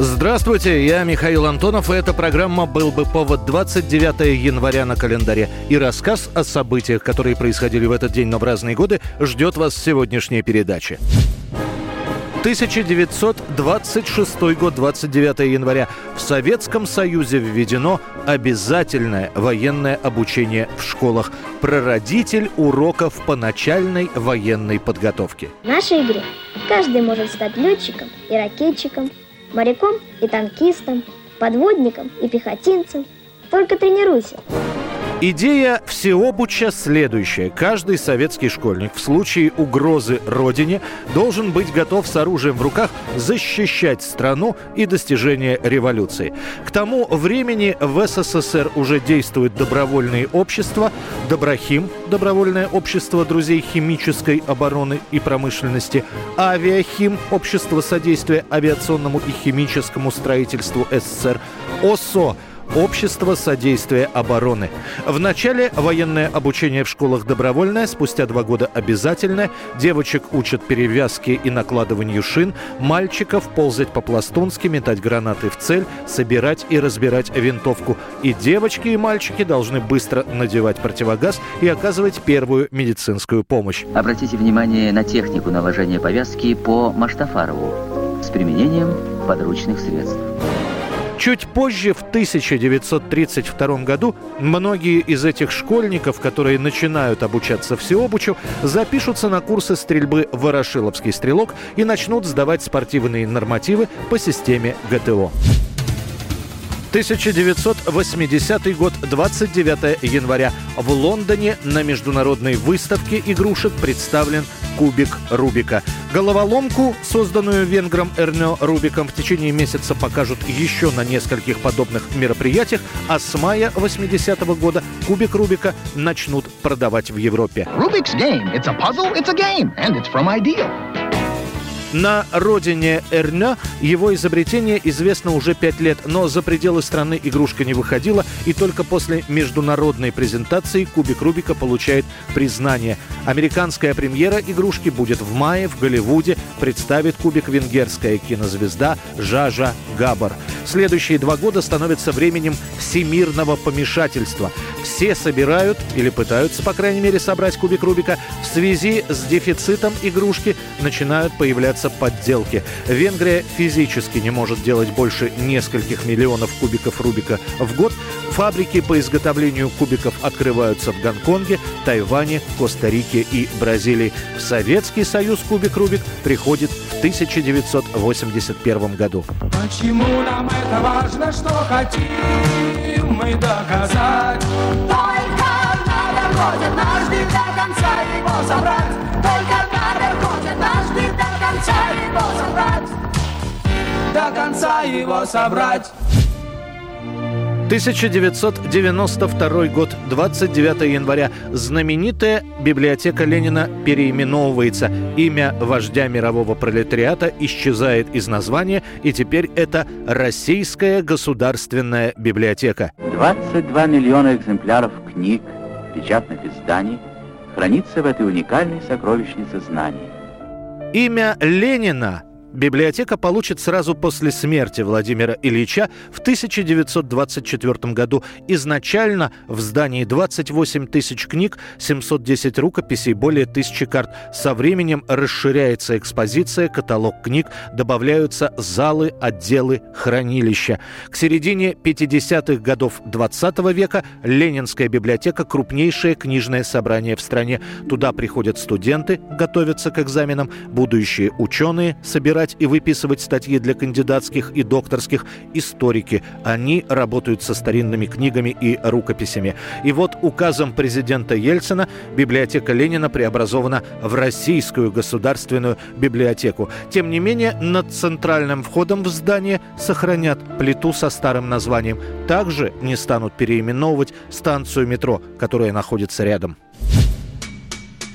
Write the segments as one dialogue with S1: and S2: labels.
S1: Здравствуйте, я Михаил Антонов, и эта программа «Был бы повод» 29 января на календаре. И рассказ о событиях, которые происходили в этот день, но в разные годы, ждет вас в сегодняшней передаче. 1926 год, 29 января. В Советском Союзе введено обязательное военное обучение в школах. Прародитель уроков по начальной военной подготовке.
S2: В нашей игре каждый может стать летчиком и ракетчиком, моряком и танкистом, подводником и пехотинцем. Только тренируйся.
S1: Идея всеобуча следующая. Каждый советский школьник в случае угрозы родине должен быть готов с оружием в руках защищать страну и достижение революции. К тому времени в СССР уже действуют добровольные общества. Доброхим – добровольное общество друзей химической обороны и промышленности. Авиахим – общество содействия авиационному и химическому строительству СССР. ОСО – Общество содействия обороны. В начале военное обучение в школах добровольное, спустя два года обязательное. Девочек учат перевязке и накладыванию шин, мальчиков ползать по-пластунски, метать гранаты в цель, собирать и разбирать винтовку. И девочки, и мальчики должны быстро надевать противогаз и оказывать первую медицинскую помощь.
S3: Обратите внимание на технику наложения повязки по Маштафарову с применением подручных средств.
S1: Чуть позже, в 1932 году, многие из этих школьников, которые начинают обучаться всеобучу, запишутся на курсы стрельбы «Ворошиловский стрелок» и начнут сдавать спортивные нормативы по системе ГТО. 1980 год, 29 января. В Лондоне на международной выставке игрушек представлен кубик Рубика. Головоломку, созданную венгром Эрнё Рубиком, в течение месяца покажут еще на нескольких подобных мероприятиях, а с мая 80 года кубик Рубика начнут продавать в Европе.
S4: Rubik's Game. It's a puzzle, it's a game, and it's from Ideal.
S1: На родине Эрнё его изобретение известно уже пять лет, но за пределы страны игрушка не выходила, и только после международной презентации кубик Рубика получает признание. Американская премьера игрушки будет в мае в Голливуде, представит кубик венгерская кинозвезда Жажа Габар. Следующие два года становятся временем всемирного помешательства. Все собирают, или пытаются, по крайней мере, собрать кубик Рубика. В связи с дефицитом игрушки начинают появляться подделки. Венгрия физически не может делать больше нескольких миллионов кубиков Рубика в год. Фабрики по изготовлению кубиков открываются в Гонконге, Тайване, Коста-Рике и Бразилии. В Советский Союз кубик Рубик приходит в 1981 году.
S5: Почему нам это важно, что хотим мы доказать? Только надо наш день до конца его собрать. Только надо наш день до конца его собрать. До конца его собрать.
S1: 1992 год, 29 января. Знаменитая библиотека Ленина переименовывается. Имя вождя мирового пролетариата исчезает из названия, и теперь это Российская государственная библиотека.
S3: 22 миллиона экземпляров книг, печатных изданий, хранится в этой уникальной сокровищнице знаний.
S1: Имя Ленина библиотека получит сразу после смерти Владимира Ильича в 1924 году. Изначально в здании 28 тысяч книг, 710 рукописей, более тысячи карт. Со временем расширяется экспозиция, каталог книг, добавляются залы, отделы, хранилища. К середине 50-х годов 20 века Ленинская библиотека – крупнейшее книжное собрание в стране. Туда приходят студенты, готовятся к экзаменам, будущие ученые, собирать и выписывать статьи для кандидатских и докторских историки. Они работают со старинными книгами и рукописями. И вот указом президента Ельцина библиотека Ленина преобразована в Российскую государственную библиотеку. Тем не менее, над центральным входом в здание сохранят плиту со старым названием. Также не станут переименовывать станцию метро, которая находится рядом.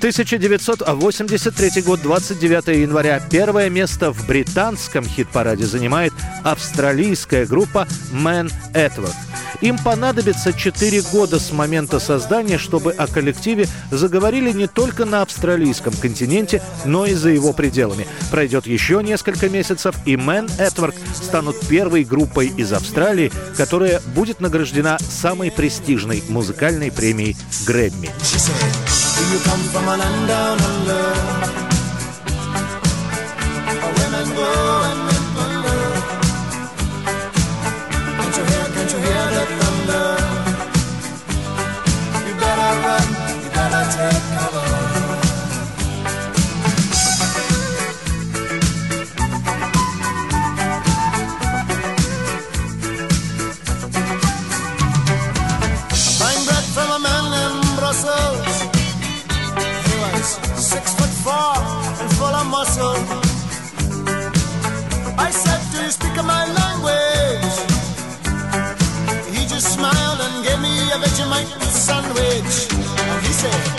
S6: 1983 год, 29 января. Первое место в британском хит-параде занимает австралийская группа Man Edward. Им понадобится 4 года с момента создания, чтобы о коллективе заговорили не только на австралийском континенте, но и за его пределами. Пройдет еще несколько месяцев, и Man Edward станут первой группой из Австралии, которая будет награждена самой престижной музыкальной премией Грэмми. sandwich. And he said,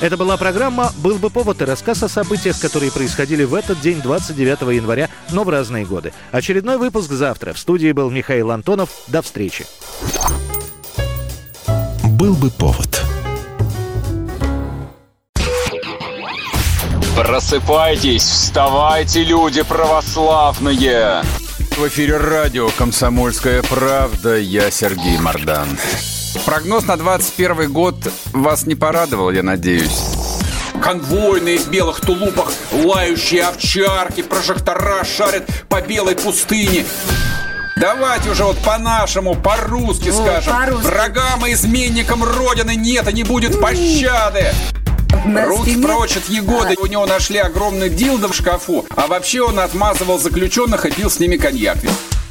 S6: Это была программа «Был бы повод» и рассказ о событиях, которые происходили в этот день, 29 января, но в разные годы. Очередной выпуск завтра. В студии был Михаил Антонов. До встречи.
S7: Был бы повод.
S8: Просыпайтесь, вставайте, люди православные! В эфире радио «Комсомольская правда». Я Сергей Мордан. Прогноз на 21 год вас не порадовал, я надеюсь. Конвойные в белых тулупах, лающие овчарки, прожектора шарят по белой пустыне. Давайте уже вот по-нашему, по-русски скажем.
S9: по-русски.
S8: Врагам и изменникам Родины нет и не будет пощады.
S9: На
S8: Руки
S9: стене-
S8: прочь от Егоды. У него нашли огромный дилдо в шкафу. А вообще он отмазывал заключенных и пил с ними коньяк.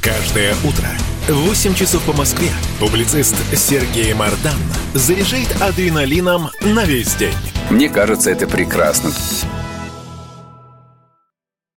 S7: Каждое утро 8 часов по Москве публицист Сергей Мардан заряжает адреналином на весь день.
S8: Мне кажется, это прекрасно.